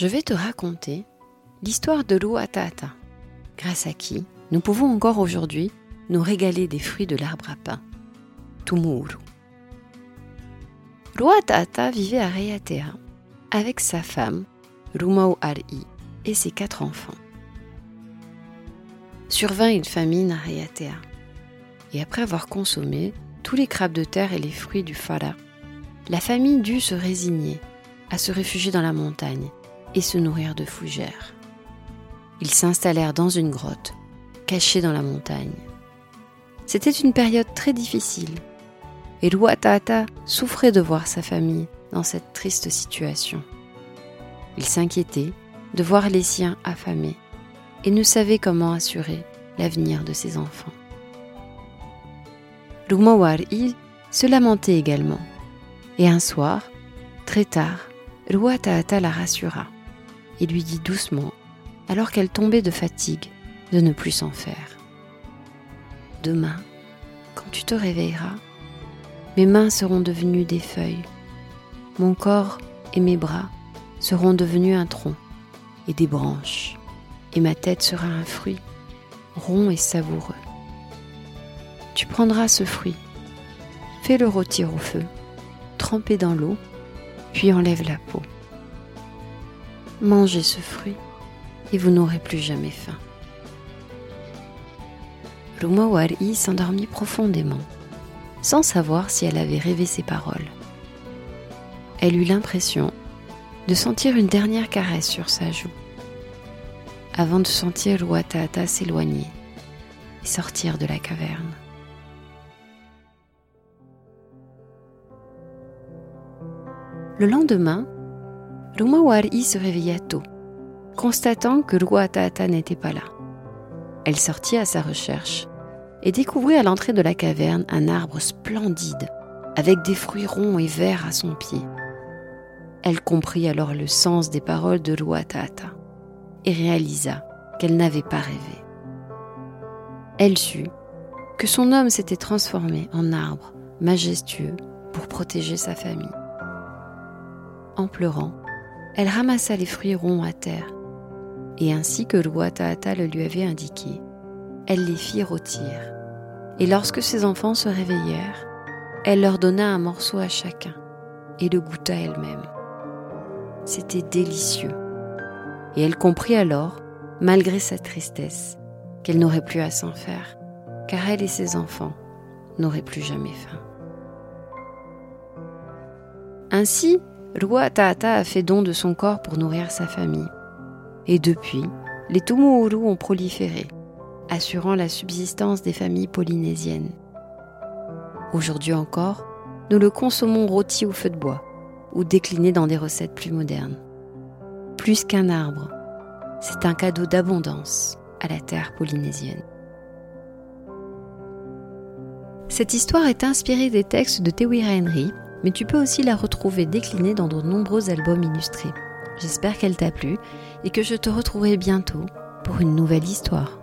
Je vais te raconter l'histoire de l'Ouatata, grâce à qui nous pouvons encore aujourd'hui nous régaler des fruits de l'arbre à pain, Tumuru. L'Ouatata vivait à Raiatea avec sa femme, Rumau Ari, et ses quatre enfants. Survint une famine à Raiatea, et après avoir consommé tous les crabes de terre et les fruits du Fara, la famille dut se résigner à se réfugier dans la montagne et se nourrir de fougères. Ils s'installèrent dans une grotte, cachée dans la montagne. C'était une période très difficile, et Luatata souffrait de voir sa famille dans cette triste situation. Il s'inquiétait de voir les siens affamés et ne savait comment assurer l'avenir de ses enfants. Lumawari se lamentait également, et un soir, très tard, Luatata la rassura et lui dit doucement, alors qu'elle tombait de fatigue, de ne plus s'en faire. Demain, quand tu te réveilleras, mes mains seront devenues des feuilles, mon corps et mes bras seront devenus un tronc et des branches, et ma tête sera un fruit, rond et savoureux. Tu prendras ce fruit, fais-le rôtir au feu, trempé dans l'eau, puis enlève la peau. Mangez ce fruit et vous n'aurez plus jamais faim. Lumawari s'endormit profondément, sans savoir si elle avait rêvé ces paroles. Elle eut l'impression de sentir une dernière caresse sur sa joue, avant de sentir Luatata s'éloigner et sortir de la caverne. Le lendemain, Lumawari se réveilla tôt, constatant que Luatata n'était pas là. Elle sortit à sa recherche et découvrit à l'entrée de la caverne un arbre splendide, avec des fruits ronds et verts à son pied. Elle comprit alors le sens des paroles de Luatata et réalisa qu'elle n'avait pas rêvé. Elle sut que son homme s'était transformé en arbre majestueux pour protéger sa famille. En pleurant, elle ramassa les fruits ronds à terre, et ainsi que Luatata le lui avait indiqué, elle les fit rôtir. Et lorsque ses enfants se réveillèrent, elle leur donna un morceau à chacun et le goûta elle-même. C'était délicieux. Et elle comprit alors, malgré sa tristesse, qu'elle n'aurait plus à s'en faire, car elle et ses enfants n'auraient plus jamais faim. Ainsi, Luatata a fait don de son corps pour nourrir sa famille. Et depuis, les Tumuuru ont proliféré, assurant la subsistance des familles polynésiennes. Aujourd'hui encore, nous le consommons rôti au feu de bois ou décliné dans des recettes plus modernes. Plus qu'un arbre, c'est un cadeau d'abondance à la terre polynésienne. Cette histoire est inspirée des textes de Tewira Henry, mais tu peux aussi la retrouver déclinée dans de nombreux albums illustrés. J'espère qu'elle t'a plu et que je te retrouverai bientôt pour une nouvelle histoire.